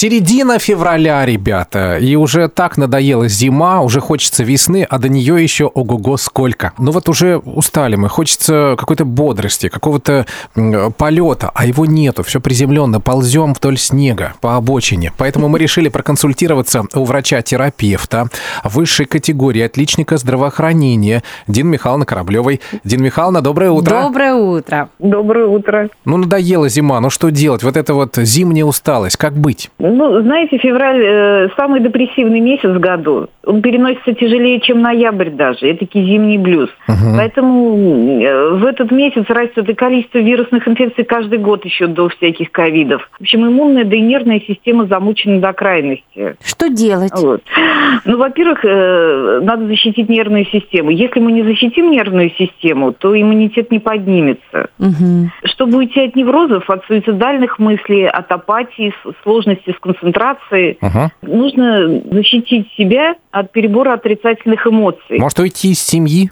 Середина февраля, ребята, и уже так надоела зима, уже хочется весны, а до нее еще ого-го сколько. Ну вот уже устали мы, хочется какой-то бодрости, какого-то полета, а его нету, все приземленно, ползем вдоль снега по обочине. Поэтому мы решили проконсультироваться у врача-терапевта высшей категории отличника здравоохранения Дин Михайловны Кораблевой. Дин Михайловна, доброе утро. Доброе утро. Доброе утро. Ну, надоела зима, ну что делать? Вот это вот зимняя усталость, как быть? Ну, знаете, февраль э, самый депрессивный месяц в году. Он переносится тяжелее, чем ноябрь даже. Это зимний блюз. Угу. Поэтому э, в этот месяц растет и количество вирусных инфекций каждый год еще до всяких ковидов. В общем, иммунная да и нервная система замучена до крайности. Что делать? Вот. Ну, во-первых, э, надо защитить нервную систему. Если мы не защитим нервную систему, то иммунитет не поднимется. Угу. Чтобы уйти от неврозов, от суицидальных мыслей, от апатии, сложности с концентрацией, угу. нужно защитить себя от перебора отрицательных эмоций. Может уйти из семьи?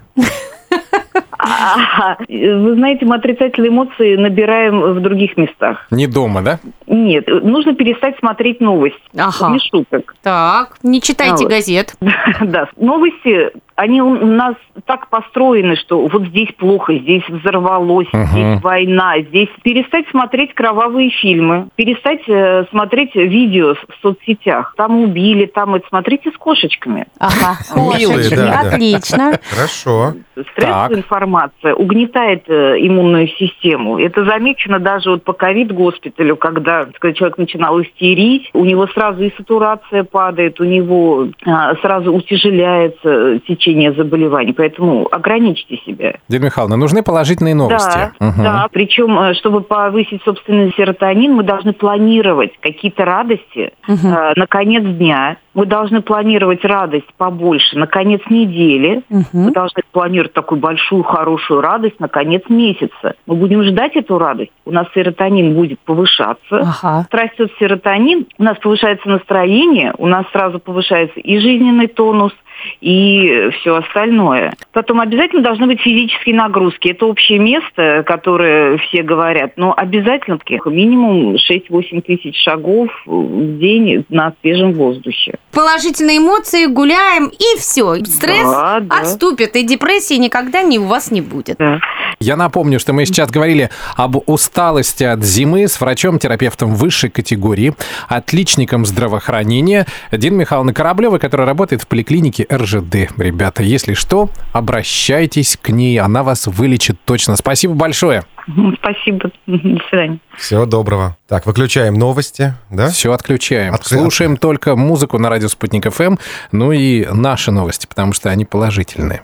Вы знаете, мы отрицательные эмоции набираем в других местах. Не дома, да? Нет, нужно перестать смотреть новости. Ага. Не шуток. Так, не читайте а, газет. Да, новости они у нас так построены, что вот здесь плохо, здесь взорвалось, uh-huh. здесь война, здесь перестать смотреть кровавые фильмы, перестать э, смотреть видео в соцсетях. Там убили, там это смотрите с кошечками. Ага, да, отлично. Хорошо. Стрессовая информация угнетает э, иммунную систему. Это замечено даже вот по ковид-госпиталю, когда человек начинал истерить, у него сразу и сатурация падает, у него а, сразу утяжеляется течение течение заболеваний. Поэтому ограничьте себя. Дина Михайловна, нужны положительные новости. Да, угу. да. Причем, э, чтобы повысить собственный серотонин, мы должны планировать какие-то радости угу. э, на конец дня. Мы должны планировать радость побольше на конец недели. Угу. Мы должны планировать такую большую, хорошую радость на конец месяца. Мы будем ждать эту радость. У нас серотонин будет повышаться. Ага. Растет серотонин, у нас повышается настроение, у нас сразу повышается и жизненный тонус, и все остальное. Потом обязательно должны быть физические нагрузки. Это общее место, которое все говорят, но обязательно минимум 6-8 тысяч шагов в день на свежем воздухе. Положительные эмоции, гуляем, и все. Стресс да, да. отступит, и депрессии никогда не, у вас не будет. Да. Я напомню, что мы сейчас говорили об усталости от зимы с врачом-терапевтом высшей категории, отличником здравоохранения Дин Михайловна Кораблева, которая работает в поликлинике РЖД. Ребята, если что, обращайтесь к ней, она вас вылечит точно. Спасибо большое. Спасибо. До свидания. Всего доброго. Так, выключаем новости, да? Все отключаем. Откры... Слушаем только музыку на радио Спутник ФМ, ну и наши новости, потому что они положительные.